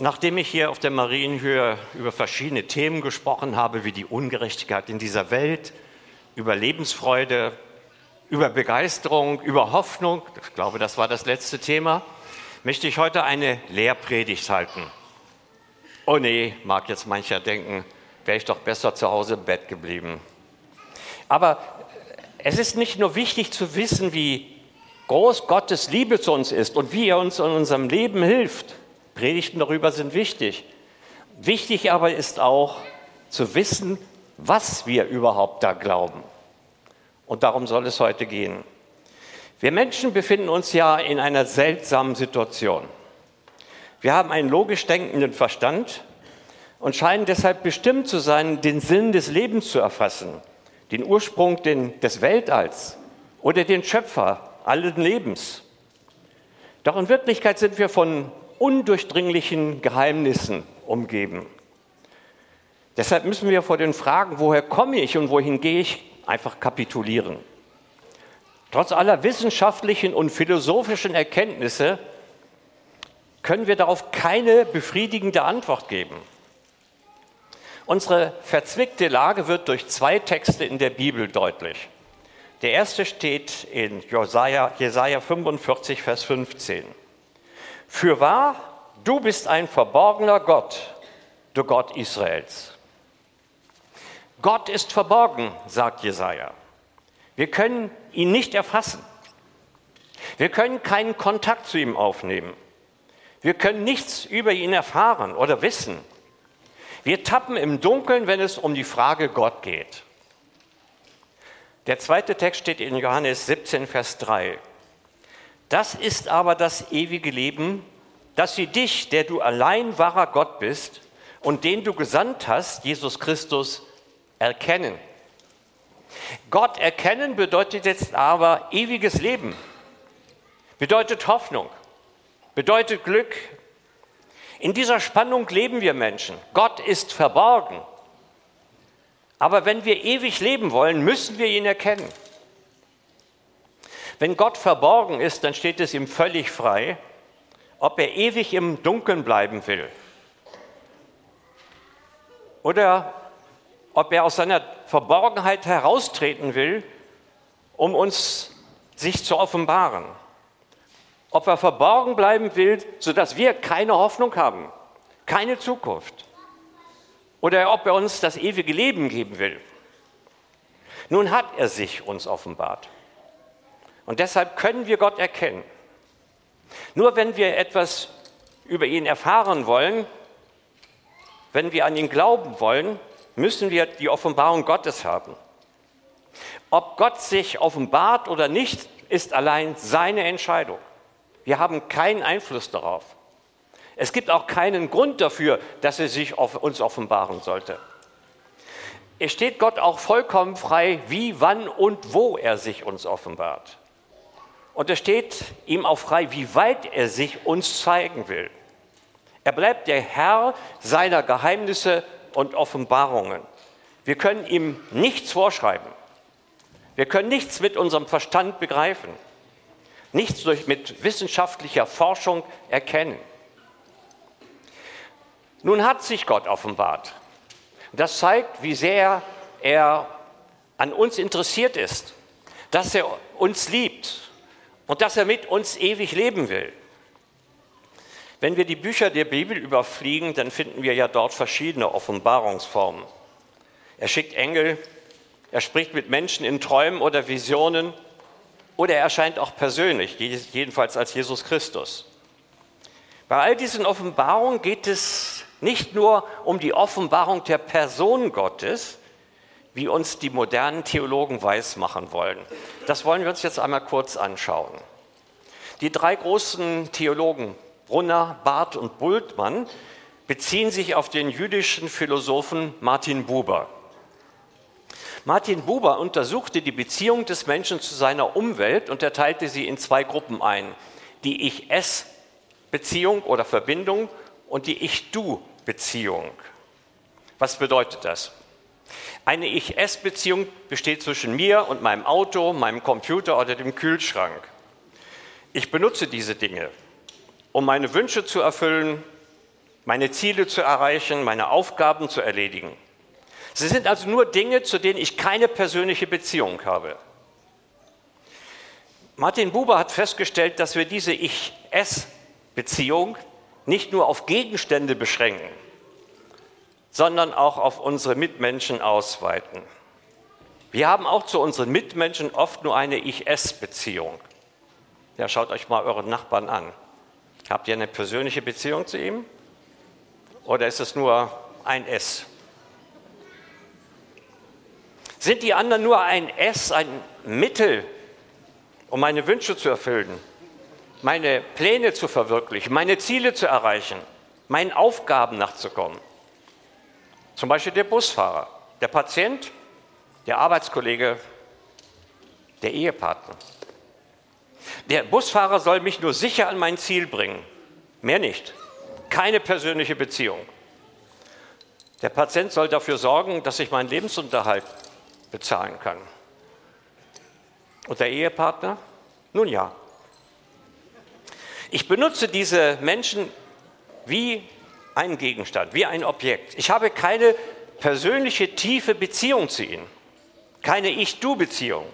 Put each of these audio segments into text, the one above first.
Nachdem ich hier auf der Marienhöhe über verschiedene Themen gesprochen habe, wie die Ungerechtigkeit in dieser Welt, über Lebensfreude, über Begeisterung, über Hoffnung, ich glaube, das war das letzte Thema, möchte ich heute eine Lehrpredigt halten. Oh nee, mag jetzt mancher denken, wäre ich doch besser zu Hause im Bett geblieben. Aber es ist nicht nur wichtig zu wissen, wie groß Gottes Liebe zu uns ist und wie er uns in unserem Leben hilft. Predigten darüber sind wichtig. Wichtig aber ist auch zu wissen, was wir überhaupt da glauben. Und darum soll es heute gehen. Wir Menschen befinden uns ja in einer seltsamen Situation. Wir haben einen logisch denkenden Verstand und scheinen deshalb bestimmt zu sein, den Sinn des Lebens zu erfassen, den Ursprung des Weltalls oder den Schöpfer allen Lebens. Doch in Wirklichkeit sind wir von undurchdringlichen Geheimnissen umgeben. Deshalb müssen wir vor den Fragen, woher komme ich und wohin gehe ich, einfach kapitulieren. Trotz aller wissenschaftlichen und philosophischen Erkenntnisse können wir darauf keine befriedigende Antwort geben. Unsere verzwickte Lage wird durch zwei Texte in der Bibel deutlich. Der erste steht in Jesaja, Jesaja 45, Vers 15. Für wahr, du bist ein verborgener Gott, du Gott Israels. Gott ist verborgen, sagt Jesaja. Wir können ihn nicht erfassen. Wir können keinen Kontakt zu ihm aufnehmen. Wir können nichts über ihn erfahren oder wissen. Wir tappen im Dunkeln, wenn es um die Frage Gott geht. Der zweite Text steht in Johannes 17, Vers 3. Das ist aber das ewige Leben, dass sie dich, der du allein wahrer Gott bist und den du gesandt hast, Jesus Christus, erkennen. Gott erkennen bedeutet jetzt aber ewiges Leben, bedeutet Hoffnung, bedeutet Glück. In dieser Spannung leben wir Menschen. Gott ist verborgen. Aber wenn wir ewig leben wollen, müssen wir ihn erkennen. Wenn Gott verborgen ist, dann steht es ihm völlig frei, ob er ewig im Dunkeln bleiben will oder ob er aus seiner Verborgenheit heraustreten will, um uns sich zu offenbaren. Ob er verborgen bleiben will, sodass wir keine Hoffnung haben, keine Zukunft. Oder ob er uns das ewige Leben geben will. Nun hat er sich uns offenbart. Und deshalb können wir Gott erkennen. Nur wenn wir etwas über ihn erfahren wollen, wenn wir an ihn glauben wollen, müssen wir die Offenbarung Gottes haben. Ob Gott sich offenbart oder nicht, ist allein seine Entscheidung. Wir haben keinen Einfluss darauf. Es gibt auch keinen Grund dafür, dass er sich uns offenbaren sollte. Es steht Gott auch vollkommen frei, wie, wann und wo er sich uns offenbart. Und es steht ihm auch frei, wie weit er sich uns zeigen will. Er bleibt der Herr seiner Geheimnisse und Offenbarungen. Wir können ihm nichts vorschreiben. Wir können nichts mit unserem Verstand begreifen, nichts durch, mit wissenschaftlicher Forschung erkennen. Nun hat sich Gott offenbart. Das zeigt, wie sehr er an uns interessiert ist, dass er uns liebt und dass er mit uns ewig leben will. Wenn wir die Bücher der Bibel überfliegen, dann finden wir ja dort verschiedene Offenbarungsformen. Er schickt Engel, er spricht mit Menschen in Träumen oder Visionen oder er erscheint auch persönlich, jedenfalls als Jesus Christus. Bei all diesen Offenbarungen geht es nicht nur um die Offenbarung der Person Gottes, wie uns die modernen Theologen weismachen wollen. Das wollen wir uns jetzt einmal kurz anschauen. Die drei großen Theologen, Brunner, Barth und Bultmann, beziehen sich auf den jüdischen Philosophen Martin Buber. Martin Buber untersuchte die Beziehung des Menschen zu seiner Umwelt und er teilte sie in zwei Gruppen ein. Die Ich-Es-Beziehung oder Verbindung und die Ich-Du-Beziehung. Was bedeutet das? Eine Ich-Es-Beziehung besteht zwischen mir und meinem Auto, meinem Computer oder dem Kühlschrank. Ich benutze diese Dinge, um meine Wünsche zu erfüllen, meine Ziele zu erreichen, meine Aufgaben zu erledigen. Sie sind also nur Dinge, zu denen ich keine persönliche Beziehung habe. Martin Buber hat festgestellt, dass wir diese Ich-Es-Beziehung nicht nur auf Gegenstände beschränken, sondern auch auf unsere Mitmenschen ausweiten. Wir haben auch zu unseren Mitmenschen oft nur eine Ich-Es-Beziehung. Ja, schaut euch mal euren Nachbarn an. Habt ihr eine persönliche Beziehung zu ihm? Oder ist es nur ein S? Sind die anderen nur ein S, ein Mittel, um meine Wünsche zu erfüllen, meine Pläne zu verwirklichen, meine Ziele zu erreichen, meinen Aufgaben nachzukommen? Zum Beispiel der Busfahrer, der Patient, der Arbeitskollege, der Ehepartner. Der Busfahrer soll mich nur sicher an mein Ziel bringen, mehr nicht. Keine persönliche Beziehung. Der Patient soll dafür sorgen, dass ich meinen Lebensunterhalt bezahlen kann. Und der Ehepartner? Nun ja. Ich benutze diese Menschen wie einen Gegenstand, wie ein Objekt. Ich habe keine persönliche, tiefe Beziehung zu ihnen, keine Ich-Du-Beziehung.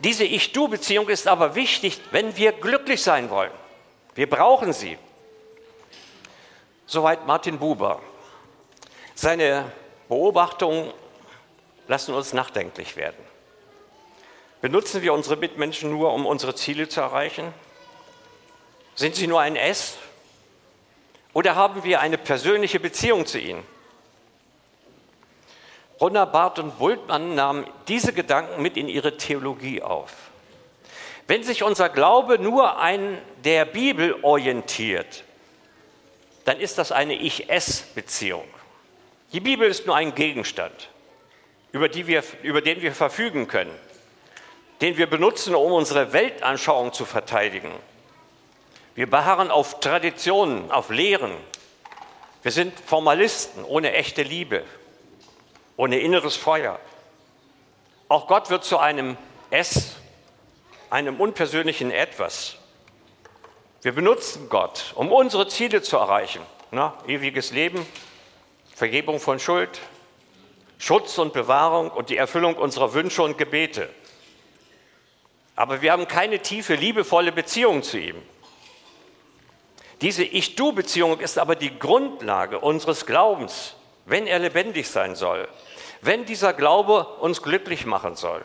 Diese Ich-Du-Beziehung ist aber wichtig, wenn wir glücklich sein wollen. Wir brauchen sie. Soweit Martin Buber. Seine Beobachtungen lassen uns nachdenklich werden. Benutzen wir unsere Mitmenschen nur, um unsere Ziele zu erreichen? Sind sie nur ein S oder haben wir eine persönliche Beziehung zu ihnen? Brunner, Barth und Bultmann nahmen diese Gedanken mit in ihre Theologie auf. Wenn sich unser Glaube nur an der Bibel orientiert, dann ist das eine Ich-Es-Beziehung. Die Bibel ist nur ein Gegenstand, über, wir, über den wir verfügen können, den wir benutzen, um unsere Weltanschauung zu verteidigen wir beharren auf Traditionen, auf Lehren. Wir sind Formalisten ohne echte Liebe, ohne inneres Feuer. Auch Gott wird zu einem S, einem unpersönlichen Etwas. Wir benutzen Gott, um unsere Ziele zu erreichen. Na, ewiges Leben, Vergebung von Schuld, Schutz und Bewahrung und die Erfüllung unserer Wünsche und Gebete. Aber wir haben keine tiefe, liebevolle Beziehung zu ihm. Diese Ich-Du-Beziehung ist aber die Grundlage unseres Glaubens, wenn er lebendig sein soll, wenn dieser Glaube uns glücklich machen soll.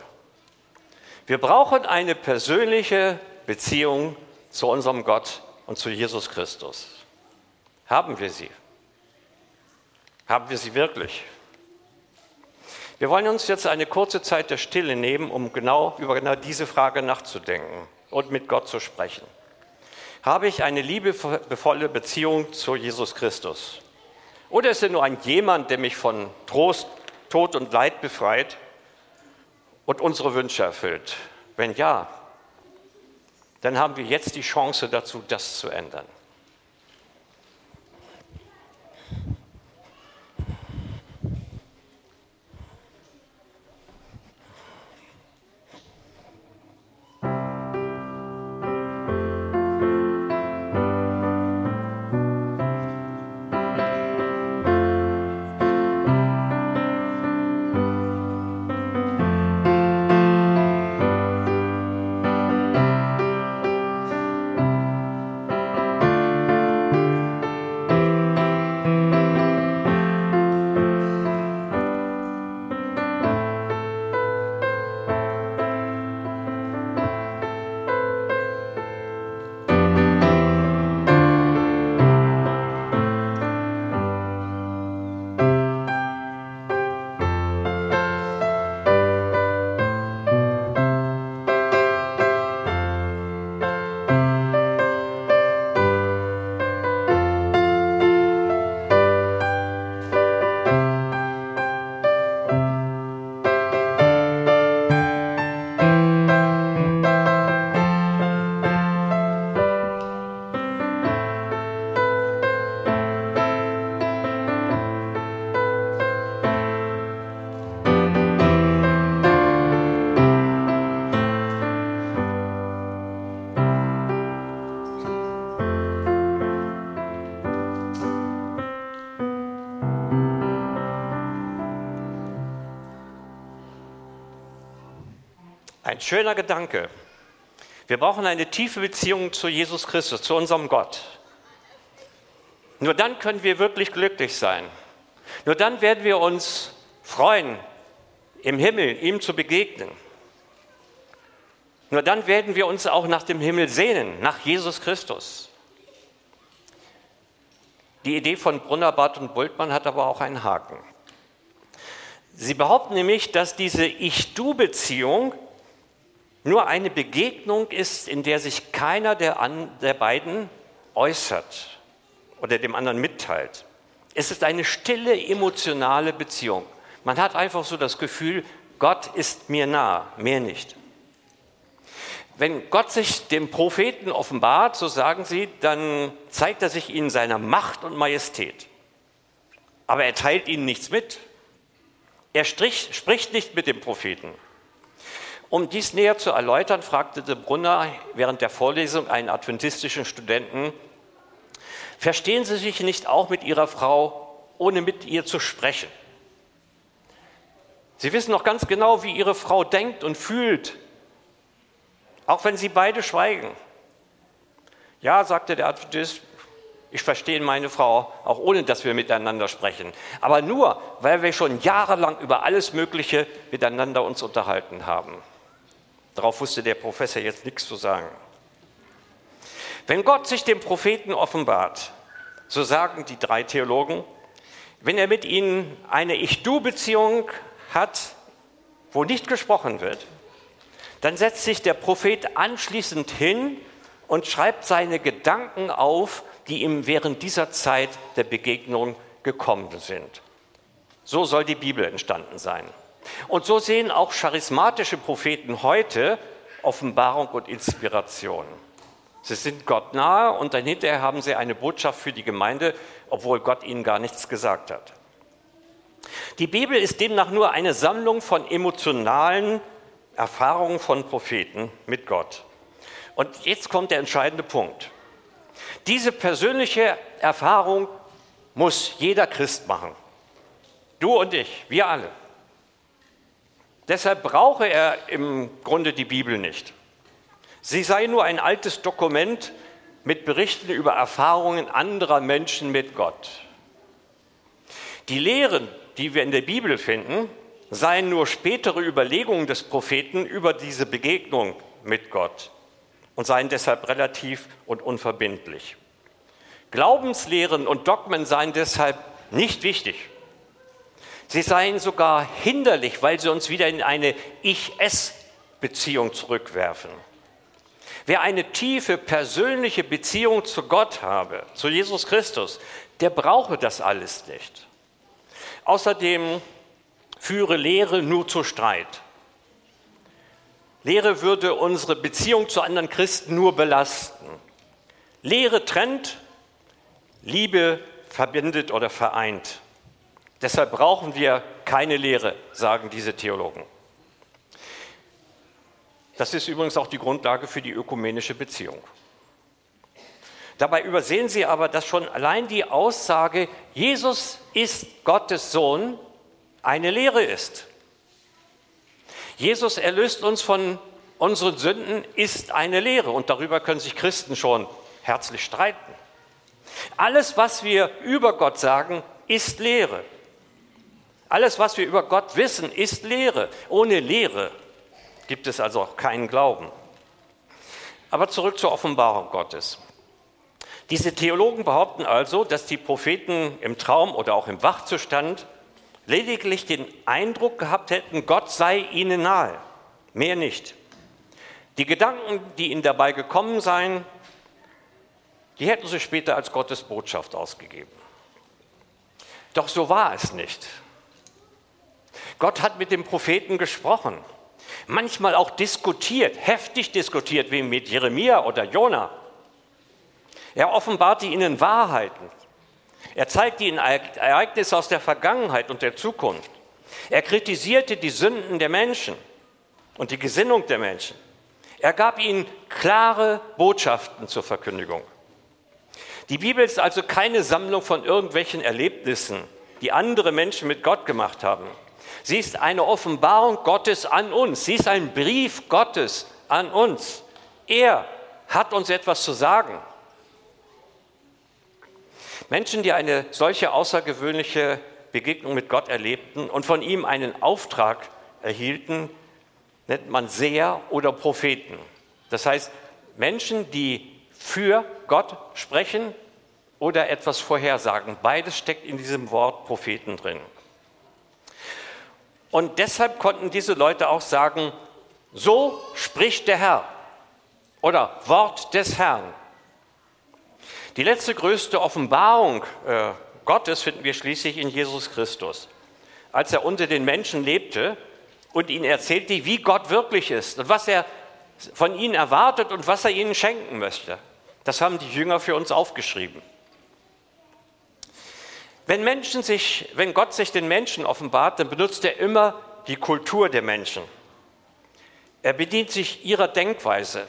Wir brauchen eine persönliche Beziehung zu unserem Gott und zu Jesus Christus. Haben wir sie? Haben wir sie wirklich? Wir wollen uns jetzt eine kurze Zeit der Stille nehmen, um genau über genau diese Frage nachzudenken und mit Gott zu sprechen. Habe ich eine liebevolle Beziehung zu Jesus Christus? Oder ist er nur ein jemand, der mich von Trost, Tod und Leid befreit und unsere Wünsche erfüllt? Wenn ja, dann haben wir jetzt die Chance dazu, das zu ändern. Ein schöner Gedanke. Wir brauchen eine tiefe Beziehung zu Jesus Christus, zu unserem Gott. Nur dann können wir wirklich glücklich sein. Nur dann werden wir uns freuen, im Himmel ihm zu begegnen. Nur dann werden wir uns auch nach dem Himmel sehnen, nach Jesus Christus. Die Idee von Brunner, Barth und Bultmann hat aber auch einen Haken. Sie behaupten nämlich, dass diese Ich-Du-Beziehung nur eine Begegnung ist, in der sich keiner der, an, der beiden äußert oder dem anderen mitteilt. Es ist eine stille emotionale Beziehung. Man hat einfach so das Gefühl, Gott ist mir nah, mehr nicht. Wenn Gott sich dem Propheten offenbart, so sagen sie, dann zeigt er sich ihnen seiner Macht und Majestät. Aber er teilt ihnen nichts mit. Er strich, spricht nicht mit dem Propheten. Um dies näher zu erläutern, fragte de Brunner während der Vorlesung einen adventistischen Studenten, verstehen Sie sich nicht auch mit Ihrer Frau, ohne mit ihr zu sprechen? Sie wissen noch ganz genau, wie Ihre Frau denkt und fühlt, auch wenn Sie beide schweigen. Ja, sagte der Adventist, ich verstehe meine Frau, auch ohne dass wir miteinander sprechen. Aber nur, weil wir schon jahrelang über alles Mögliche miteinander uns unterhalten haben. Darauf wusste der Professor jetzt nichts zu sagen. Wenn Gott sich dem Propheten offenbart, so sagen die drei Theologen, wenn er mit ihnen eine Ich-Du-Beziehung hat, wo nicht gesprochen wird, dann setzt sich der Prophet anschließend hin und schreibt seine Gedanken auf, die ihm während dieser Zeit der Begegnung gekommen sind. So soll die Bibel entstanden sein. Und so sehen auch charismatische Propheten heute Offenbarung und Inspiration. Sie sind Gott nahe und dann hinterher haben sie eine Botschaft für die Gemeinde, obwohl Gott ihnen gar nichts gesagt hat. Die Bibel ist demnach nur eine Sammlung von emotionalen Erfahrungen von Propheten mit Gott. Und jetzt kommt der entscheidende Punkt. Diese persönliche Erfahrung muss jeder Christ machen. Du und ich, wir alle. Deshalb brauche er im Grunde die Bibel nicht. Sie sei nur ein altes Dokument mit Berichten über Erfahrungen anderer Menschen mit Gott. Die Lehren, die wir in der Bibel finden, seien nur spätere Überlegungen des Propheten über diese Begegnung mit Gott und seien deshalb relativ und unverbindlich. Glaubenslehren und Dogmen seien deshalb nicht wichtig. Sie seien sogar hinderlich, weil sie uns wieder in eine Ich-Es-Beziehung zurückwerfen. Wer eine tiefe persönliche Beziehung zu Gott habe, zu Jesus Christus, der brauche das alles nicht. Außerdem führe Lehre nur zu Streit. Lehre würde unsere Beziehung zu anderen Christen nur belasten. Lehre trennt, Liebe verbindet oder vereint. Deshalb brauchen wir keine Lehre, sagen diese Theologen. Das ist übrigens auch die Grundlage für die ökumenische Beziehung. Dabei übersehen Sie aber, dass schon allein die Aussage, Jesus ist Gottes Sohn, eine Lehre ist. Jesus erlöst uns von unseren Sünden, ist eine Lehre und darüber können sich Christen schon herzlich streiten. Alles, was wir über Gott sagen, ist Lehre. Alles, was wir über Gott wissen, ist Lehre. Ohne Lehre gibt es also auch keinen Glauben. Aber zurück zur Offenbarung Gottes. Diese Theologen behaupten also, dass die Propheten im Traum oder auch im Wachzustand lediglich den Eindruck gehabt hätten, Gott sei ihnen nahe, mehr nicht. Die Gedanken, die ihnen dabei gekommen seien, die hätten sie später als Gottes Botschaft ausgegeben. Doch so war es nicht. Gott hat mit dem Propheten gesprochen, manchmal auch diskutiert, heftig diskutiert, wie mit Jeremia oder Jona. Er offenbarte ihnen Wahrheiten. Er zeigte ihnen Ereignisse aus der Vergangenheit und der Zukunft. Er kritisierte die Sünden der Menschen und die Gesinnung der Menschen. Er gab ihnen klare Botschaften zur Verkündigung. Die Bibel ist also keine Sammlung von irgendwelchen Erlebnissen, die andere Menschen mit Gott gemacht haben. Sie ist eine Offenbarung Gottes an uns. Sie ist ein Brief Gottes an uns. Er hat uns etwas zu sagen. Menschen, die eine solche außergewöhnliche Begegnung mit Gott erlebten und von ihm einen Auftrag erhielten, nennt man Seher oder Propheten. Das heißt, Menschen, die für Gott sprechen oder etwas vorhersagen. Beides steckt in diesem Wort Propheten drin. Und deshalb konnten diese Leute auch sagen, so spricht der Herr oder Wort des Herrn. Die letzte größte Offenbarung äh, Gottes finden wir schließlich in Jesus Christus. Als er unter den Menschen lebte und ihnen erzählte, wie Gott wirklich ist und was er von ihnen erwartet und was er ihnen schenken möchte. Das haben die Jünger für uns aufgeschrieben. Wenn, Menschen sich, wenn Gott sich den Menschen offenbart, dann benutzt er immer die Kultur der Menschen. Er bedient sich ihrer Denkweise,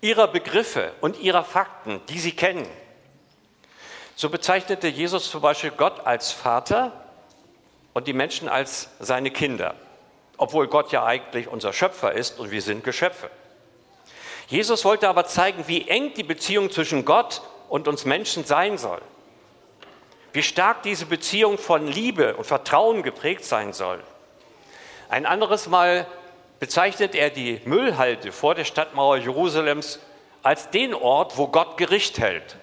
ihrer Begriffe und ihrer Fakten, die sie kennen. So bezeichnete Jesus zum Beispiel Gott als Vater und die Menschen als seine Kinder, obwohl Gott ja eigentlich unser Schöpfer ist und wir sind Geschöpfe. Jesus wollte aber zeigen, wie eng die Beziehung zwischen Gott und uns Menschen sein soll wie stark diese Beziehung von Liebe und Vertrauen geprägt sein soll. Ein anderes Mal bezeichnet er die Müllhalde vor der Stadtmauer Jerusalems als den Ort, wo Gott Gericht hält.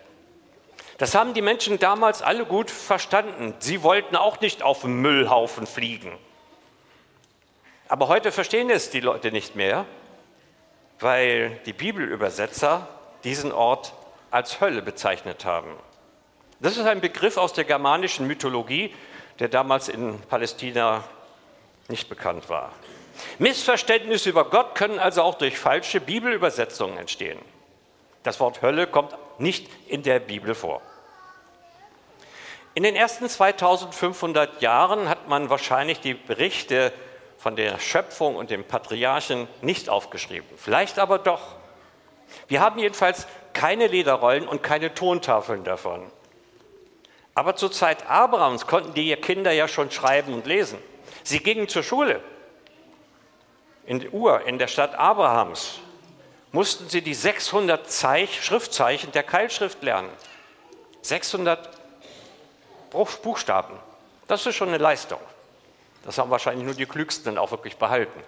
Das haben die Menschen damals alle gut verstanden. Sie wollten auch nicht auf dem Müllhaufen fliegen. Aber heute verstehen es die Leute nicht mehr, weil die Bibelübersetzer diesen Ort als Hölle bezeichnet haben. Das ist ein Begriff aus der germanischen Mythologie, der damals in Palästina nicht bekannt war. Missverständnisse über Gott können also auch durch falsche Bibelübersetzungen entstehen. Das Wort Hölle kommt nicht in der Bibel vor. In den ersten 2500 Jahren hat man wahrscheinlich die Berichte von der Schöpfung und dem Patriarchen nicht aufgeschrieben. Vielleicht aber doch. Wir haben jedenfalls keine Lederrollen und keine Tontafeln davon. Aber zur Zeit Abrahams konnten die Kinder ja schon schreiben und lesen. Sie gingen zur Schule. In Ur, in der Stadt Abrahams, mussten sie die 600 Zeich, Schriftzeichen der Keilschrift lernen. 600 Buchstaben. Das ist schon eine Leistung. Das haben wahrscheinlich nur die Klügsten auch wirklich behalten.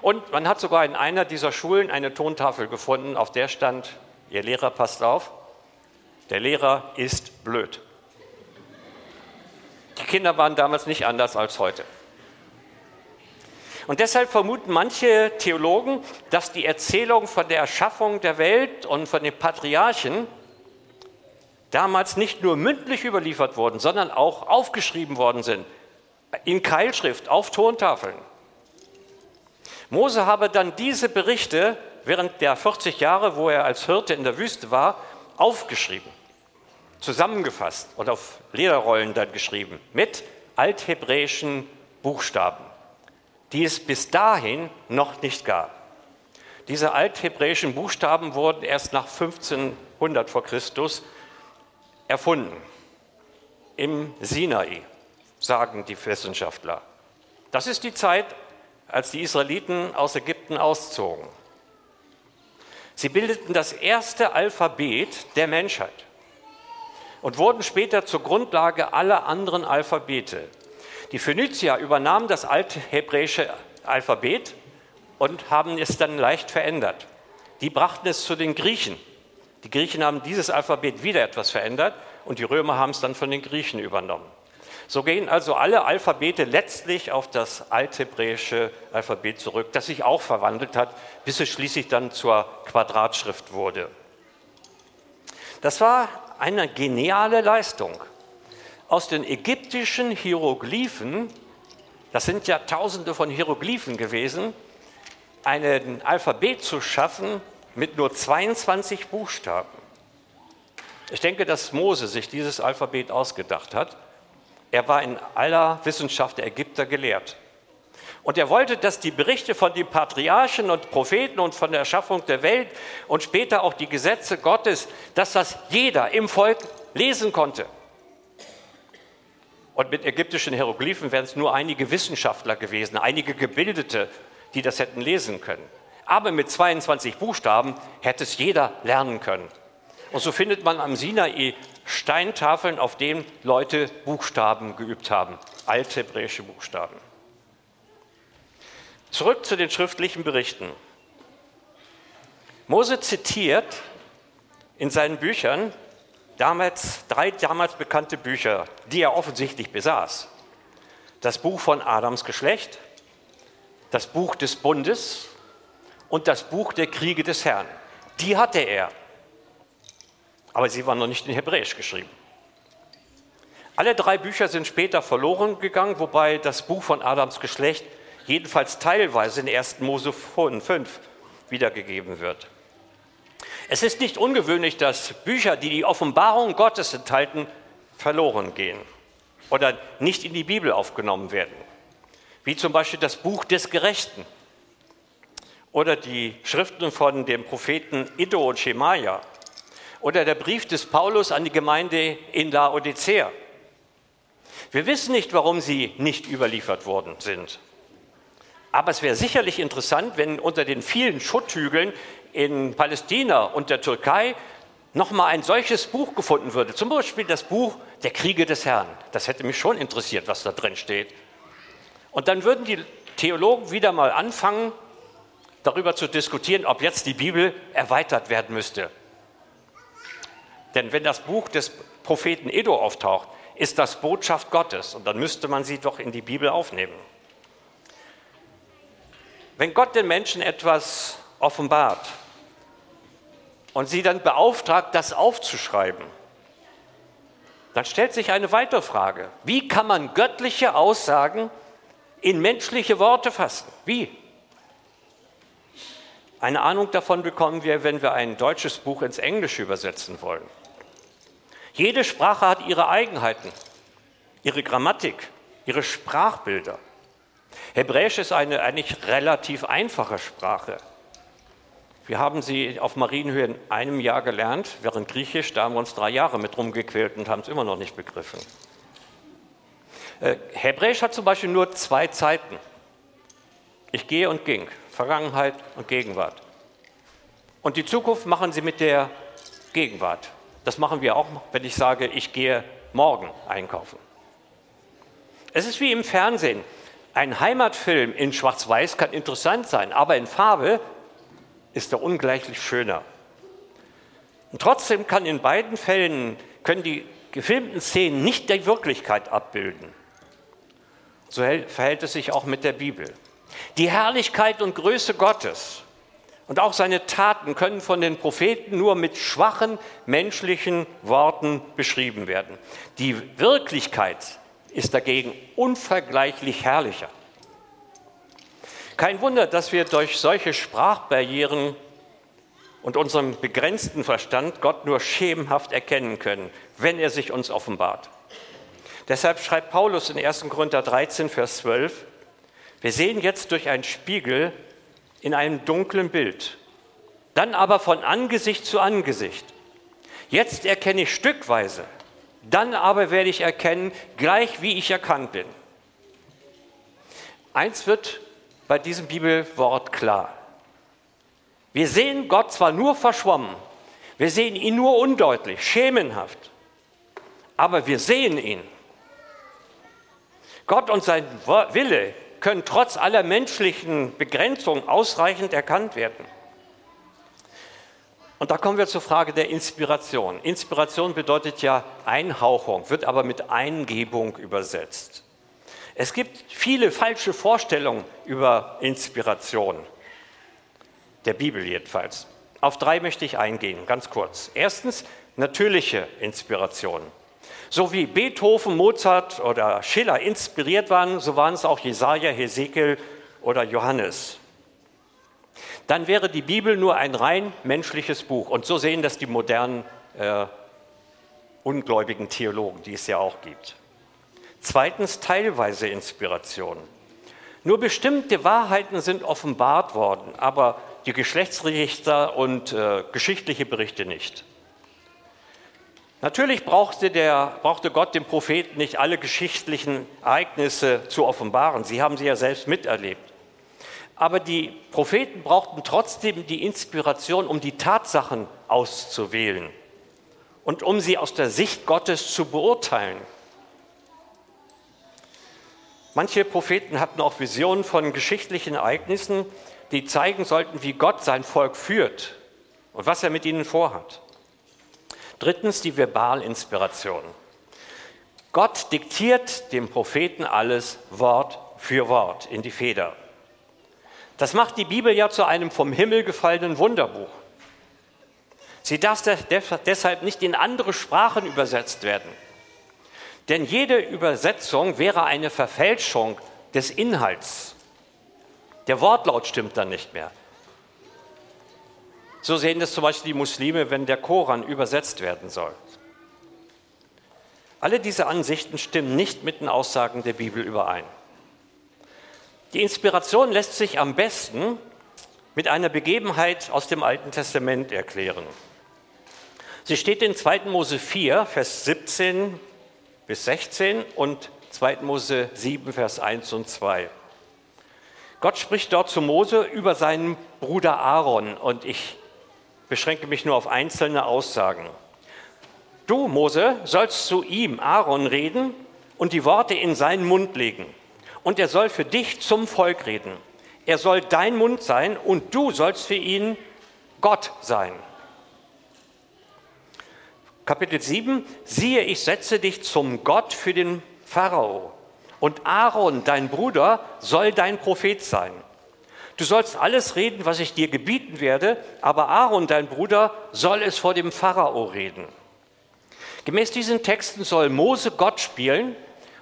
Und man hat sogar in einer dieser Schulen eine Tontafel gefunden, auf der stand, Ihr Lehrer passt auf, der Lehrer ist blöd. Kinder waren damals nicht anders als heute. Und deshalb vermuten manche Theologen, dass die Erzählung von der Erschaffung der Welt und von den Patriarchen damals nicht nur mündlich überliefert wurden, sondern auch aufgeschrieben worden sind, in Keilschrift, auf Tontafeln. Mose habe dann diese Berichte während der 40 Jahre, wo er als Hirte in der Wüste war, aufgeschrieben zusammengefasst und auf Lederrollen dann geschrieben mit althebräischen Buchstaben, die es bis dahin noch nicht gab. Diese althebräischen Buchstaben wurden erst nach 1500 vor Christus erfunden. Im Sinai, sagen die Wissenschaftler. Das ist die Zeit, als die Israeliten aus Ägypten auszogen. Sie bildeten das erste Alphabet der Menschheit und wurden später zur Grundlage aller anderen Alphabete. Die Phönizier übernahmen das althebräische Alphabet und haben es dann leicht verändert. Die brachten es zu den Griechen. Die Griechen haben dieses Alphabet wieder etwas verändert und die Römer haben es dann von den Griechen übernommen. So gehen also alle Alphabete letztlich auf das althebräische Alphabet zurück, das sich auch verwandelt hat, bis es schließlich dann zur Quadratschrift wurde. Das war eine geniale Leistung. Aus den ägyptischen Hieroglyphen, das sind ja tausende von Hieroglyphen gewesen, ein Alphabet zu schaffen mit nur 22 Buchstaben. Ich denke, dass Mose sich dieses Alphabet ausgedacht hat. Er war in aller Wissenschaft der Ägypter gelehrt. Und er wollte, dass die Berichte von den Patriarchen und Propheten und von der Erschaffung der Welt und später auch die Gesetze Gottes, dass das jeder im Volk lesen konnte. Und mit ägyptischen Hieroglyphen wären es nur einige Wissenschaftler gewesen, einige Gebildete, die das hätten lesen können. Aber mit 22 Buchstaben hätte es jeder lernen können. Und so findet man am Sinai Steintafeln, auf denen Leute Buchstaben geübt haben, alte hebräische Buchstaben. Zurück zu den schriftlichen Berichten. Mose zitiert in seinen Büchern damals drei damals bekannte Bücher, die er offensichtlich besaß. Das Buch von Adams Geschlecht, das Buch des Bundes und das Buch der Kriege des Herrn. Die hatte er, aber sie waren noch nicht in Hebräisch geschrieben. Alle drei Bücher sind später verloren gegangen, wobei das Buch von Adams Geschlecht jedenfalls teilweise in 1. Mose 5 wiedergegeben wird. Es ist nicht ungewöhnlich, dass Bücher, die die Offenbarung Gottes enthalten, verloren gehen oder nicht in die Bibel aufgenommen werden, wie zum Beispiel das Buch des Gerechten oder die Schriften von dem Propheten Iddo und Schemaja oder der Brief des Paulus an die Gemeinde in Laodicea. Wir wissen nicht, warum sie nicht überliefert worden sind. Aber es wäre sicherlich interessant, wenn unter den vielen Schutthügeln in Palästina und der Türkei nochmal ein solches Buch gefunden würde. Zum Beispiel das Buch Der Kriege des Herrn. Das hätte mich schon interessiert, was da drin steht. Und dann würden die Theologen wieder mal anfangen, darüber zu diskutieren, ob jetzt die Bibel erweitert werden müsste. Denn wenn das Buch des Propheten Edo auftaucht, ist das Botschaft Gottes und dann müsste man sie doch in die Bibel aufnehmen. Wenn Gott den Menschen etwas offenbart und sie dann beauftragt, das aufzuschreiben, dann stellt sich eine weitere Frage. Wie kann man göttliche Aussagen in menschliche Worte fassen? Wie? Eine Ahnung davon bekommen wir, wenn wir ein deutsches Buch ins Englische übersetzen wollen. Jede Sprache hat ihre Eigenheiten, ihre Grammatik, ihre Sprachbilder. Hebräisch ist eine eigentlich relativ einfache Sprache. Wir haben sie auf Marienhöhe in einem Jahr gelernt, während Griechisch, da haben wir uns drei Jahre mit rumgequält und haben es immer noch nicht begriffen. Äh, Hebräisch hat zum Beispiel nur zwei Zeiten. Ich gehe und ging, Vergangenheit und Gegenwart. Und die Zukunft machen sie mit der Gegenwart. Das machen wir auch, wenn ich sage, ich gehe morgen einkaufen. Es ist wie im Fernsehen. Ein Heimatfilm in Schwarz-Weiß kann interessant sein, aber in Farbe ist er ungleichlich schöner. Und trotzdem kann in beiden Fällen können die gefilmten Szenen nicht die Wirklichkeit abbilden. So verhält es sich auch mit der Bibel. Die Herrlichkeit und Größe Gottes und auch seine Taten können von den Propheten nur mit schwachen menschlichen Worten beschrieben werden. Die Wirklichkeit ist dagegen unvergleichlich herrlicher. Kein Wunder, dass wir durch solche Sprachbarrieren und unserem begrenzten Verstand Gott nur schemenhaft erkennen können, wenn er sich uns offenbart. Deshalb schreibt Paulus in 1. Korinther 13, Vers 12, wir sehen jetzt durch einen Spiegel in einem dunklen Bild, dann aber von Angesicht zu Angesicht. Jetzt erkenne ich stückweise, dann aber werde ich erkennen, gleich wie ich erkannt bin. Eins wird bei diesem Bibelwort klar. Wir sehen Gott zwar nur verschwommen, wir sehen ihn nur undeutlich, schemenhaft, aber wir sehen ihn. Gott und sein Wille können trotz aller menschlichen Begrenzungen ausreichend erkannt werden. Und da kommen wir zur Frage der Inspiration. Inspiration bedeutet ja Einhauchung, wird aber mit Eingebung übersetzt. Es gibt viele falsche Vorstellungen über Inspiration, der Bibel jedenfalls. Auf drei möchte ich eingehen, ganz kurz. Erstens natürliche Inspiration. So wie Beethoven, Mozart oder Schiller inspiriert waren, so waren es auch Jesaja, Hesekiel oder Johannes dann wäre die Bibel nur ein rein menschliches Buch. Und so sehen das die modernen äh, ungläubigen Theologen, die es ja auch gibt. Zweitens teilweise Inspiration. Nur bestimmte Wahrheiten sind offenbart worden, aber die Geschlechtsregister und äh, geschichtliche Berichte nicht. Natürlich brauchte, der, brauchte Gott dem Propheten nicht alle geschichtlichen Ereignisse zu offenbaren. Sie haben sie ja selbst miterlebt. Aber die Propheten brauchten trotzdem die Inspiration, um die Tatsachen auszuwählen und um sie aus der Sicht Gottes zu beurteilen. Manche Propheten hatten auch Visionen von geschichtlichen Ereignissen, die zeigen sollten, wie Gott sein Volk führt und was er mit ihnen vorhat. Drittens die Verbalinspiration. Gott diktiert dem Propheten alles Wort für Wort in die Feder. Das macht die Bibel ja zu einem vom Himmel gefallenen Wunderbuch. Sie darf deshalb nicht in andere Sprachen übersetzt werden. Denn jede Übersetzung wäre eine Verfälschung des Inhalts. Der Wortlaut stimmt dann nicht mehr. So sehen das zum Beispiel die Muslime, wenn der Koran übersetzt werden soll. Alle diese Ansichten stimmen nicht mit den Aussagen der Bibel überein. Die Inspiration lässt sich am besten mit einer Begebenheit aus dem Alten Testament erklären. Sie steht in 2. Mose 4, Vers 17 bis 16 und 2. Mose 7, Vers 1 und 2. Gott spricht dort zu Mose über seinen Bruder Aaron und ich beschränke mich nur auf einzelne Aussagen. Du, Mose, sollst zu ihm, Aaron, reden und die Worte in seinen Mund legen. Und er soll für dich zum Volk reden. Er soll dein Mund sein und du sollst für ihn Gott sein. Kapitel 7, siehe, ich setze dich zum Gott für den Pharao. Und Aaron, dein Bruder, soll dein Prophet sein. Du sollst alles reden, was ich dir gebieten werde, aber Aaron, dein Bruder, soll es vor dem Pharao reden. Gemäß diesen Texten soll Mose Gott spielen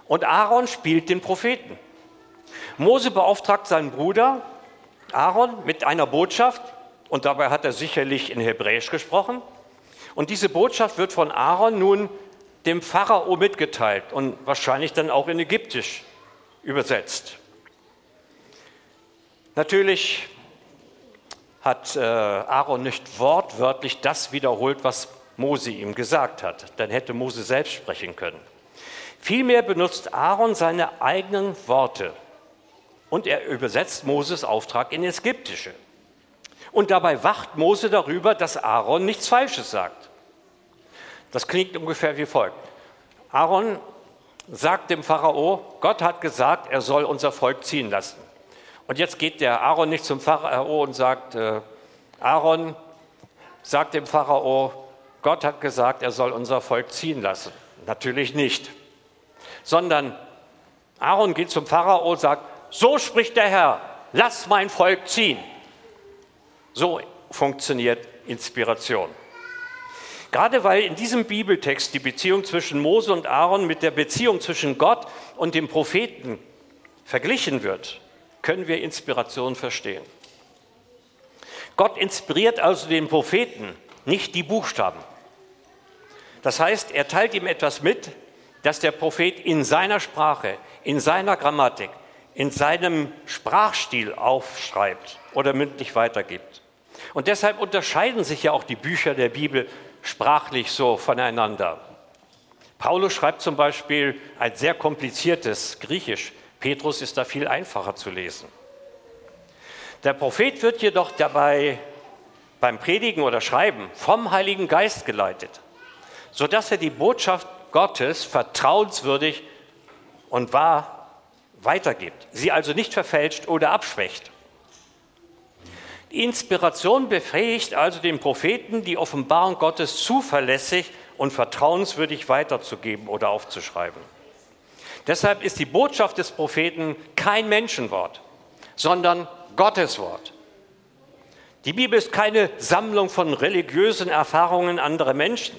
und Aaron spielt den Propheten. Mose beauftragt seinen Bruder Aaron mit einer Botschaft und dabei hat er sicherlich in Hebräisch gesprochen. Und diese Botschaft wird von Aaron nun dem Pharao mitgeteilt und wahrscheinlich dann auch in Ägyptisch übersetzt. Natürlich hat äh, Aaron nicht wortwörtlich das wiederholt, was Mose ihm gesagt hat. Dann hätte Mose selbst sprechen können. Vielmehr benutzt Aaron seine eigenen Worte und er übersetzt Moses Auftrag in Ägyptische. Und dabei wacht Mose darüber, dass Aaron nichts Falsches sagt. Das klingt ungefähr wie folgt. Aaron sagt dem Pharao, Gott hat gesagt, er soll unser Volk ziehen lassen. Und jetzt geht der Aaron nicht zum Pharao und sagt, äh, Aaron sagt dem Pharao, Gott hat gesagt, er soll unser Volk ziehen lassen. Natürlich nicht. Sondern Aaron geht zum Pharao und sagt, so spricht der Herr, lass mein Volk ziehen. So funktioniert Inspiration. Gerade weil in diesem Bibeltext die Beziehung zwischen Mose und Aaron mit der Beziehung zwischen Gott und dem Propheten verglichen wird, können wir Inspiration verstehen. Gott inspiriert also den Propheten, nicht die Buchstaben. Das heißt, er teilt ihm etwas mit, das der Prophet in seiner Sprache, in seiner Grammatik, in seinem Sprachstil aufschreibt oder mündlich weitergibt. Und deshalb unterscheiden sich ja auch die Bücher der Bibel sprachlich so voneinander. Paulus schreibt zum Beispiel ein sehr kompliziertes Griechisch. Petrus ist da viel einfacher zu lesen. Der Prophet wird jedoch dabei beim Predigen oder Schreiben vom Heiligen Geist geleitet, sodass er die Botschaft Gottes vertrauenswürdig und wahr weitergibt, sie also nicht verfälscht oder abschwächt. Die Inspiration befähigt also den Propheten, die Offenbarung Gottes zuverlässig und vertrauenswürdig weiterzugeben oder aufzuschreiben. Deshalb ist die Botschaft des Propheten kein Menschenwort, sondern Gottes Wort. Die Bibel ist keine Sammlung von religiösen Erfahrungen anderer Menschen.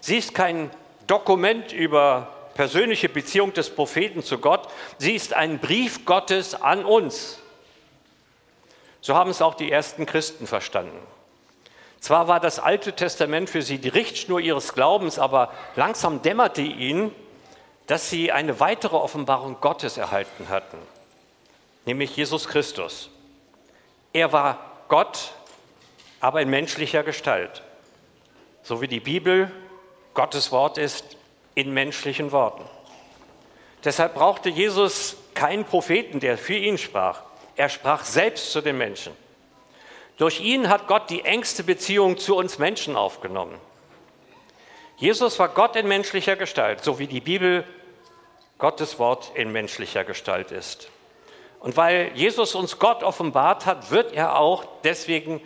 Sie ist kein Dokument über persönliche Beziehung des Propheten zu Gott. Sie ist ein Brief Gottes an uns. So haben es auch die ersten Christen verstanden. Zwar war das Alte Testament für sie die Richtschnur ihres Glaubens, aber langsam dämmerte ihnen, dass sie eine weitere Offenbarung Gottes erhalten hatten, nämlich Jesus Christus. Er war Gott, aber in menschlicher Gestalt. So wie die Bibel Gottes Wort ist in menschlichen Worten. Deshalb brauchte Jesus keinen Propheten, der für ihn sprach. Er sprach selbst zu den Menschen. Durch ihn hat Gott die engste Beziehung zu uns Menschen aufgenommen. Jesus war Gott in menschlicher Gestalt, so wie die Bibel Gottes Wort in menschlicher Gestalt ist. Und weil Jesus uns Gott offenbart hat, wird er auch deswegen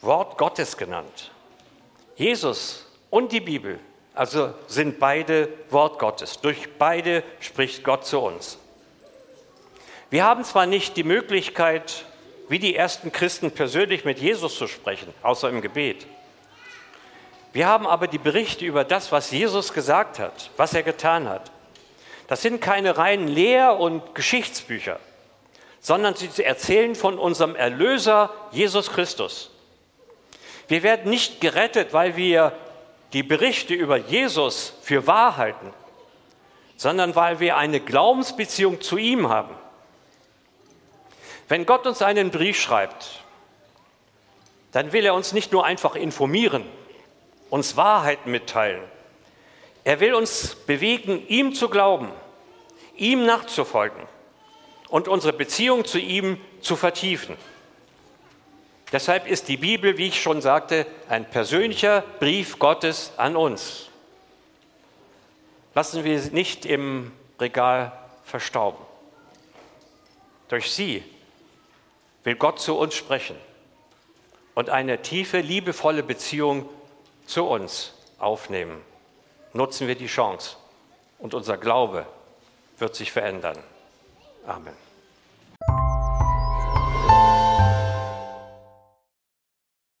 Wort Gottes genannt. Jesus und die Bibel, also sind beide Wort Gottes. Durch beide spricht Gott zu uns. Wir haben zwar nicht die Möglichkeit, wie die ersten Christen persönlich mit Jesus zu sprechen, außer im Gebet. Wir haben aber die Berichte über das, was Jesus gesagt hat, was er getan hat. Das sind keine reinen Lehr- und Geschichtsbücher, sondern sie erzählen von unserem Erlöser Jesus Christus. Wir werden nicht gerettet, weil wir die Berichte über Jesus für wahr halten, sondern weil wir eine Glaubensbeziehung zu ihm haben. Wenn Gott uns einen Brief schreibt, dann will er uns nicht nur einfach informieren, uns Wahrheiten mitteilen. Er will uns bewegen, ihm zu glauben, ihm nachzufolgen und unsere Beziehung zu ihm zu vertiefen. Deshalb ist die Bibel, wie ich schon sagte, ein persönlicher Brief Gottes an uns. Lassen wir sie nicht im Regal verstauben. Durch sie will Gott zu uns sprechen und eine tiefe, liebevolle Beziehung zu uns aufnehmen. Nutzen wir die Chance und unser Glaube wird sich verändern. Amen.